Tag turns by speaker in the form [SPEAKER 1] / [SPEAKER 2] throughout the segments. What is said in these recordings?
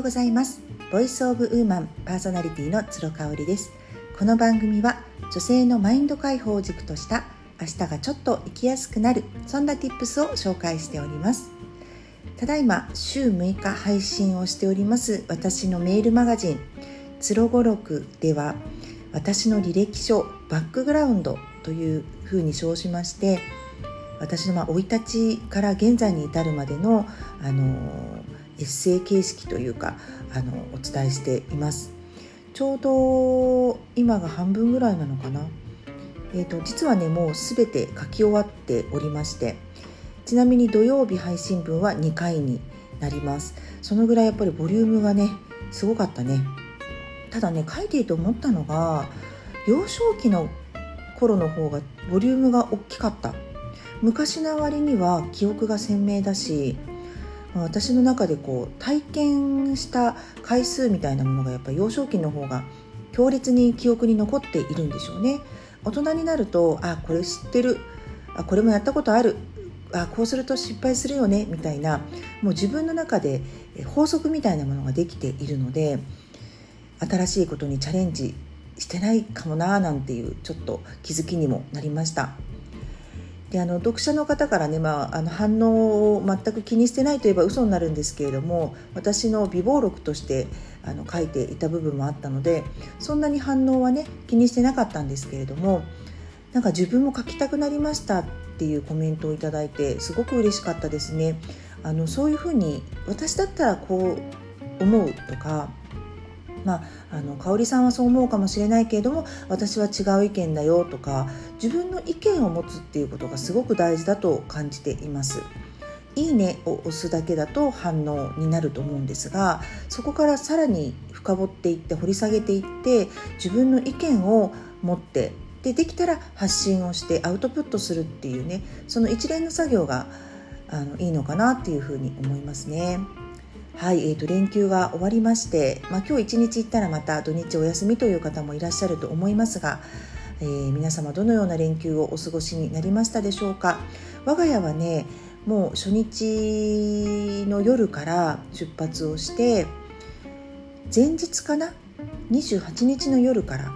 [SPEAKER 1] ようございます。ボイスオブウーマンパーソナリティの鶴香織です。この番組は女性のマインド解放を軸とした明日がちょっと生きやすくなるそんな tips を紹介しております。ただいま週6日配信をしております私のメールマガジンつろごろくでは私の履歴書バックグラウンドというふうに称しまして私のま生い立ちから現在に至るまでの、あのエッセイ形式というかあのお伝えしています。ちょうど今が半分ぐらいなのかな。えーと、実はねもう全て書き終わっておりましてちなみに土曜日配信分は2回になります。そのぐらいやっぱりボリュームがねすごかったね。ただね書いていて思ったのが幼少期の頃の方がボリュームが大きかった。昔の割には記憶が鮮明だし私の中でこう体験した回数みたいなものがやっぱ幼少期の方が強烈に記憶に残っているんでしょうね。大人になるとあこれ知ってる。あこれもやったことある。あこうすると失敗するよね。みたいなもう自分の中で法則みたいなものができているので新しいことにチャレンジしてないかもなーなんていうちょっと気づきにもなりました。であの読者の方からね、まあ、あの反応を全く気にしてないといえば嘘になるんですけれども私の備忘録としてあの書いていた部分もあったのでそんなに反応はね気にしてなかったんですけれどもなんか自分も書きたくなりましたっていうコメントをいただいてすごく嬉しかったですね。あのそういうふうに私だったらこう思うとかまあ、あの香織さんはそう思うかもしれないけれども私は違う意見だよとか自分の意見を持つっていうことがすごく大事だと感じています。いいねを押すだけだと反応になると思うんですがそこからさらに深掘っていって掘り下げていって自分の意見を持ってでできたら発信をしてアウトプットするっていうねその一連の作業があのいいのかなっていうふうに思いますね。はい、えーと、連休が終わりまして、まあ、今日一日行ったらまた土日お休みという方もいらっしゃると思いますが、えー、皆様どのような連休をお過ごしになりましたでしょうか？我が家はねもう初日の夜から出発をして前日かな？28日の夜から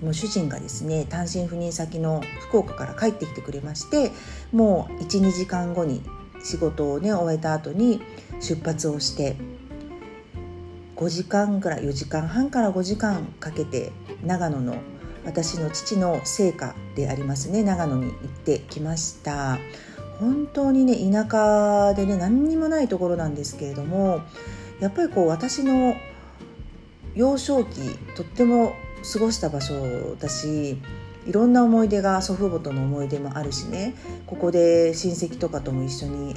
[SPEAKER 1] もう主人がですね単身赴任先の福岡から帰ってきてくれましてもう12時間後に仕事をね終えた後に出発をして5時間から4時間半から5時間かけて長野の私の父の生家でありますね長野に行ってきました。本当にね田舎でね何にもないところなんですけれどもやっぱりこう私の幼少期とっても過ごした場所だしいろんな思い出が祖父母との思い出もあるしね。ここで親戚とかとも一緒に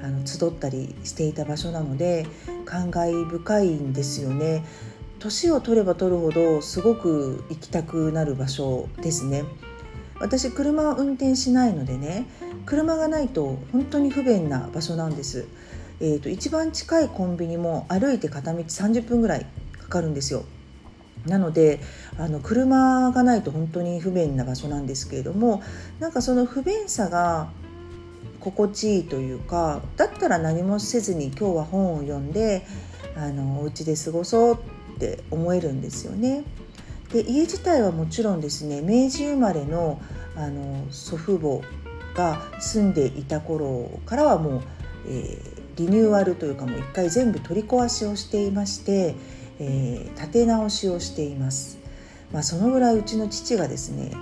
[SPEAKER 1] あの集ったりしていた場所なので感慨深いんですよね。年を取れば取るほどすごく行きたくなる場所ですね。私車は運転しないのでね車がないと本当に不便な場所なんです、えーと、一番近いコンビニも歩いて片道30分ぐらいかかるんですよ。なのであの車がないと本当に不便な場所なんですけれどもなんかその不便さが心地いいというかだったら何もせずに今日は本を読んであのお家で過ごそうって思えるんですよね。で家自体はもちろんですね明治生まれのあの祖父母が住んでいた頃からはもう、えー、リニューアルというかもう一回全部取り壊しをしていまして、えー、建て直しをしています。まあ、そのぐらいうちの父がですね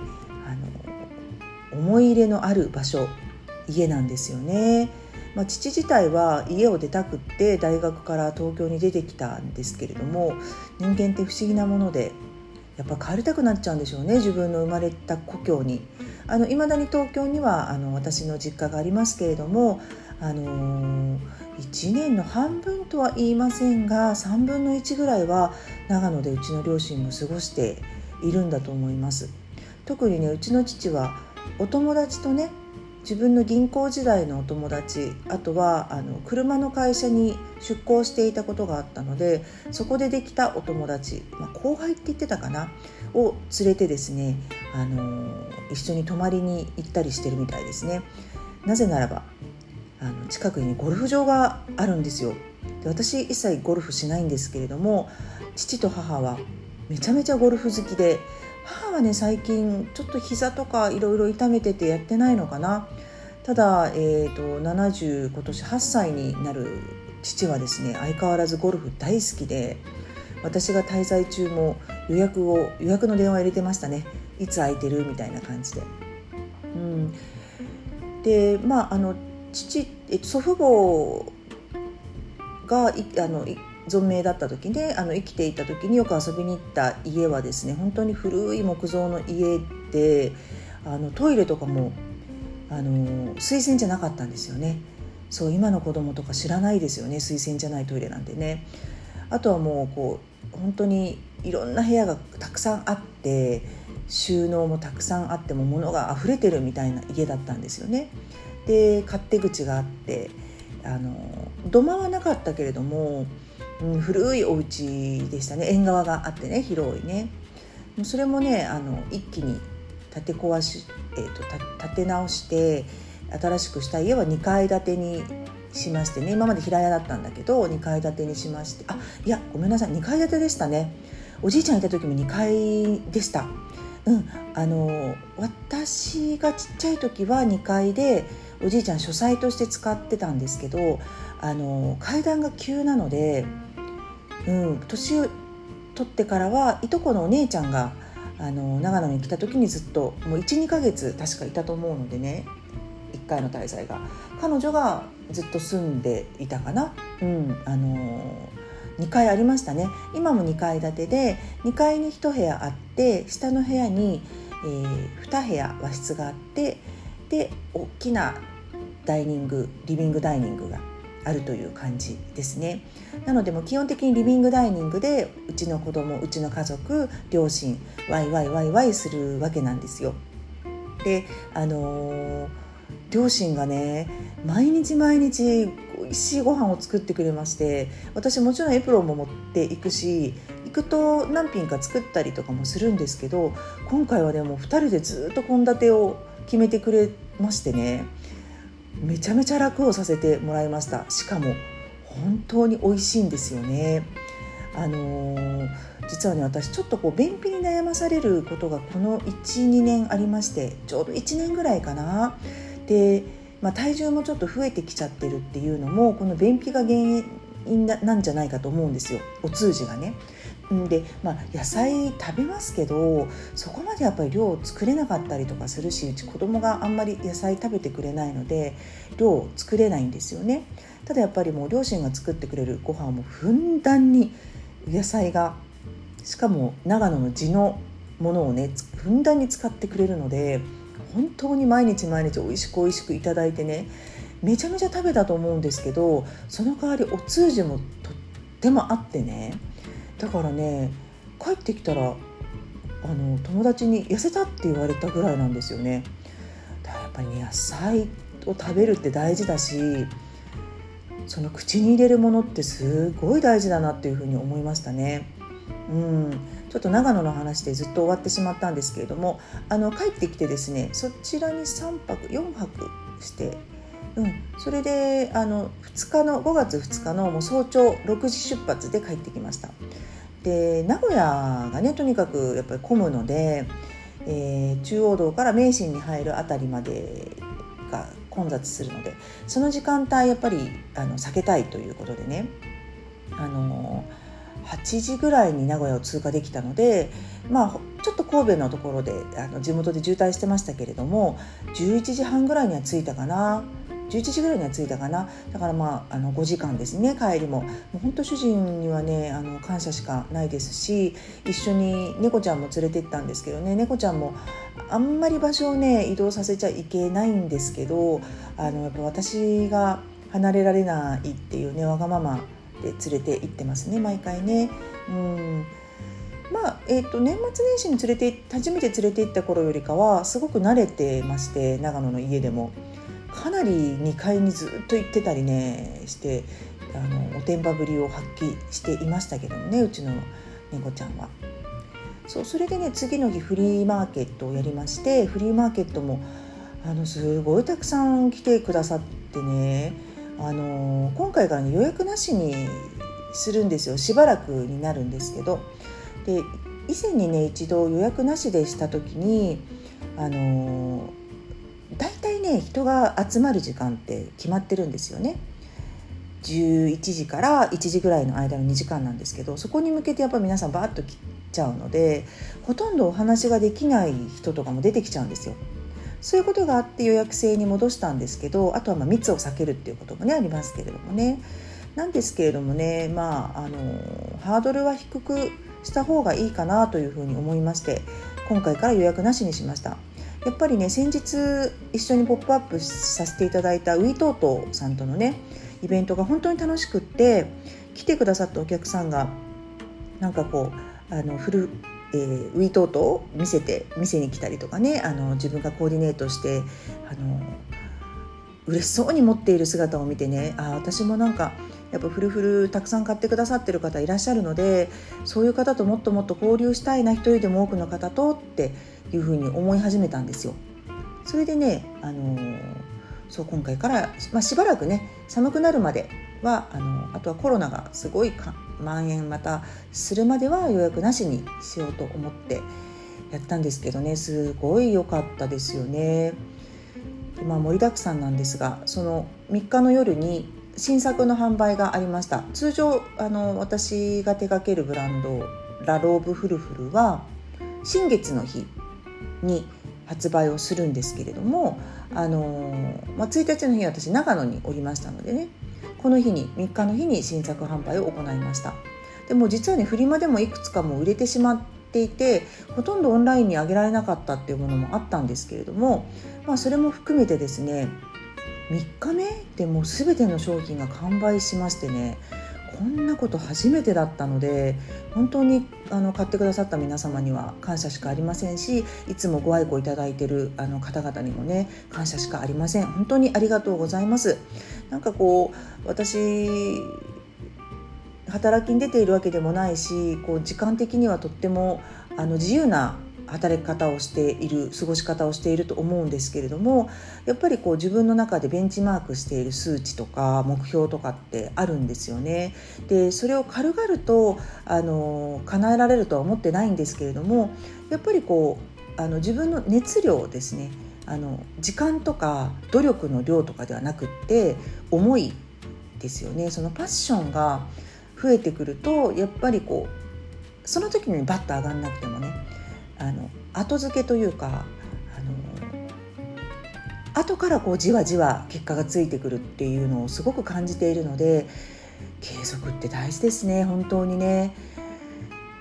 [SPEAKER 1] あの思い入れのある場所家なんですよね。まあ、父自体は家を出たくって大学から東京に出てきたんですけれども人間って不思議なものでやっぱ帰りたくなっちゃうんでしょうね自分の生まれた故郷に。あの未だに東京にはあの私の実家がありますけれども、あのー、1年の半分とは言いませんが3分の1ぐらいは長野でうちの両親も過ごしているんだと思います。特にねうちの父はお友達とね自分の銀行時代のお友達あとはあの車の会社に出向していたことがあったのでそこでできたお友達、まあ、後輩って言ってたかなを連れてですね、あの一緒に泊まりに行ったりしてるみたいですね。なぜならばあの近くにゴルフ場があるんですよ。で私一切ゴルフしないんですけれども父と母はめちゃめちゃゴルフ好きで母はね最近ちょっと膝とかいろいろ痛めててやってないのかな。ただ、えーと、70今年8歳になる父はですね相変わらずゴルフ大好きで私が滞在中も予約を予約の電話入れてましたね。いつ空いてるみたいな感じで。うん、でまああの父、え、祖父母がいあの存命だった時であの生きていた時によく遊びに行った家はですね本当に古い木造の家であのトイレとかもあの水洗じゃなかったんですよね。そう今の子供とか知らないですよね水洗じゃないトイレなんてね。あとはもうこう本当にいろんな部屋がたくさんあって収納もたくさんあっても物が溢れてるみたいな家だったんですよね。で勝手口があってあの土間はなかったけれども、うん、古いお家でしたね。縁側があってね広いね。それもねあの一気に建て壊し、えーと、建て直して新しくした家は2階建てにしましてね今まで平屋だったんだけど2階建てにしましてあいやごめんなさい2階建てでしたね。おじいちゃんいた時も2階でした。うんあの私がちっちゃい時は2階でおじいちゃん書斎として使ってたんですけどあの階段が急なので、うん、年を取ってからはいとこのお姉ちゃんがあの長野に来た時にずっともう12ヶ月確かいたと思うのでね1回の滞在が。彼女がずっと住んでいたかな、うんあの2階ありましたね。今も2階建てで2階に1部屋あって下の部屋に、えー、2部屋和室があってで大きなダイニングリビングダイニングがあるという感じですね。なのでも基本的にリビングダイニングでうちの子供うちの家族両親ワイワイワイワイするわけなんですよ。であのー、両親がね毎日毎日美味しいご飯を作ってくれまして私もちろんエプロンも持っていくし行くと何品か作ったりとかもするんですけど今回はでも2人でずっと献立を決めてくれましてねめちゃめちゃ楽をさせてもらいました。しかも本当に美味しいんですよね。あのー、実はね私ちょっとこう便秘に悩まされることがこの12年ありましてちょうど1年ぐらいかな。で、まあ、体重もちょっと増えてきちゃってるっていうのもこの便秘が原因なんじゃないかと思うんですよ。お通じがね。で、まあ、野菜食べますけどそこまでやっぱり量を作れなかったりとかするしうち子供があんまり野菜食べてくれないので量を作れないんですよね。ただやっぱりもう両親が作ってくれるご飯もふんだんに野菜がしかも長野の地のものをねふんだんに使ってくれるので本当に毎日毎日美味しく美味しくいいてねめちゃめちゃ食べたと思うんですけどその代わりお通じもとってもあってねだからね帰ってきたらあの友達に痩せたって言われたぐらいなんですよねだからやっぱり、ね、野菜を食べるって大事だしその口に入れるものってすごい大事だなっていうふうに思いましたね。うん、ちょっと長野の話でずっと終わってしまったんですけれどもあの帰ってきてですねそちらに3泊4泊して、うん、それであの2日の5月2日のもう早朝6時出発で帰ってきました。で名古屋がねとにかくやっぱり混むので、えー、中央道から名神に入る辺りまでが混雑するのでその時間帯やっぱりあの避けたいということでねあの8時ぐらいに名古屋を通過できたので、まあ、ちょっと神戸のところであの地元で渋滞してましたけれども11時半ぐらいには着いたかな11時ぐらいには着いたかな。だからまああの5時間ですね。帰りも。もう本当主人にはねあの感謝しかないですし一緒に猫ちゃんも連れて行ったんですけどね。猫ちゃんもあんまり場所をね移動させちゃいけないんですけどあのやっぱ私が離れられないっていうねわがままで連れて行ってますね毎回ね。うん。まあえーと、年末年始に連れて初めて連れて行った頃よりかはすごく慣れてまして長野の家でも。かなり2階にずっと行ってたりねしてあのおてんばぶりを発揮していましたけどもねうちの猫ちゃんは。そうそれでね次の日フリーマーケットをやりましてフリーマーケットもあのすごいたくさん来てくださってねあの今回から予約なしにするんですよしばらくになるんですけどで以前にね一度予約なしでした時にあのね人が集まる時間って決まってるんですよね。11時から1時ぐらいの間の2時間なんですけどそこに向けてやっぱ皆さんバーッと来ちゃうのでほとんどお話ができない人とかも出てきちゃうんですよ。そういうことがあって予約制に戻したんですけどあとはま密を避けるっていうこともねありますけれどもねなんですけれどもねまああのハードルは低くした方がいいかなというふうに思いまして今回から予約なしにしましたやっぱりね先日一緒にポップアップさせていただいたウィトートさんとのねイベントが本当に楽しくって来てくださったお客さんがなんかこうあのフルえー、ウィートートを見せて店に来たりとかねあの自分がコーディネートしてあの嬉しそうに持っている姿を見てねあ私もなんかやっぱフルフルたくさん買ってくださってる方いらっしゃるのでそういう方ともっともっと交流したいな一人でも多くの方とっていうふうに思い始めたんですよ。それでね、あの、そう今回から、まあ、しばらくね寒くなるまではあのあとはコロナがすごい蔓延またするまでは予約なしにしようと思ってやったんですけどねすごい良かったですよね。まあ、盛りだくさんなんですがその3日の夜に新作の販売がありました通常あの私が手掛けるブランドラローブフルフルは新月の日に発売をするんですけれどもあの、まあ、1日の日私長野におりましたのでねこの日に3日の日に新作販売を行いました。でも実はねフリマでもいくつかも売れてしまっていてほとんどオンラインに上げられなかったっていうものもあったんですけれども、まあ、それも含めてですね3日目でもう全ての商品が完売しましてねこんなこと初めてだったので本当にあの買ってくださった皆様には感謝しかありませんしいつもご愛顧いただいているあの方々にもね感謝しかありません。本当にありがとうございます。なんかこう私働きに出ているわけでもないしこう時間的にはとってもあの自由な働き方をしている過ごし方をしていると思うんですけれどもやっぱりこう自分の中でベンチマークしている数値とか目標とかってあるんですよね。でそれを軽々とあの叶えられるとは思ってないんですけれどもやっぱりこうあの自分の熱量ですねあの時間とか努力の量とかではなくって思いですよねそのパッションが増えてくるとやっぱりこうその時にバッと上がんなくてもねあの後付けというかあの後からこうじわじわ結果がついてくるっていうのをすごく感じているので継続って大事ですね本当にね。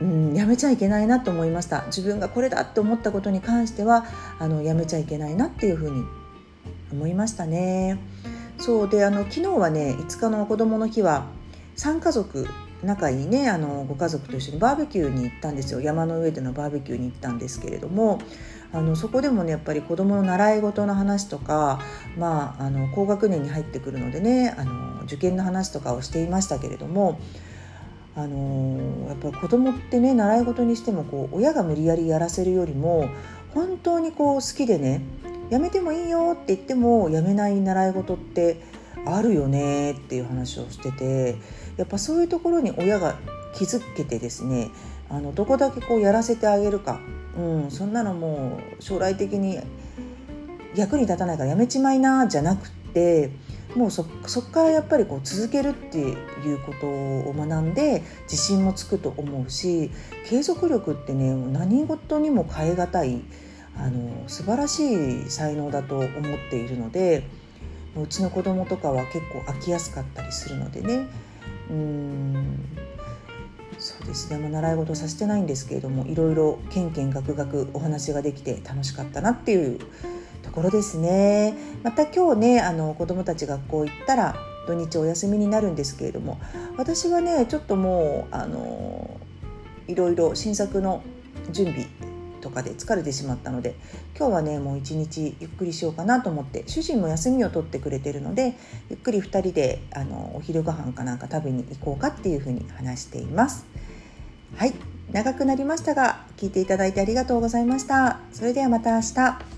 [SPEAKER 1] うん、やめちゃいけないなと思いました自分がこれだって思ったことに関してはあのやめちゃいけないなっていうふうに思いましたねそうであの昨日はね5日の子どもの日は3家族仲いいねあのご家族と一緒にバーベキューに行ったんですよ。山の上でのバーベキューに行ったんですけれどもあのそこでもねやっぱり子どもの習い事の話とか、まあ、あの高学年に入ってくるのでねあの受験の話とかをしていましたけれどもあのやっぱり子供ってね習い事にしてもこう親が無理やりやらせるよりも本当にこう好きでねやめてもいいよって言ってもやめない習い事ってあるよねっていう話をしててやっぱそういうところに親が気づけてですねあのどこだけこうやらせてあげるか、うん、そんなのもう将来的に役に立たないからやめちまいなじゃなくってもうそそっからやっぱりこう続けるっていうことを学んで自信もつくと思うし継続力ってね何事にも変え難いあの素晴らしい才能だと思っているのでうちの子供とかは結構飽きやすかったりするのでねうん。そうですね、ま、習い事させてないんですけれどもいろいろけんけんがくがくお話ができて楽しかったなっていうところですね。また今日ねあの子どもたち学校行ったら土日お休みになるんですけれども私はねちょっともうあのいろいろ新作の準備かで疲れてしまったので今日はねもう一日ゆっくりしようかなと思って主人も休みを取ってくれてるのでゆっくり2人であのお昼ご飯かなんか食べに行こうかっていうふうに話しています。はい長くなりましたが聞いていただいてありがとうございました。それではまた明日。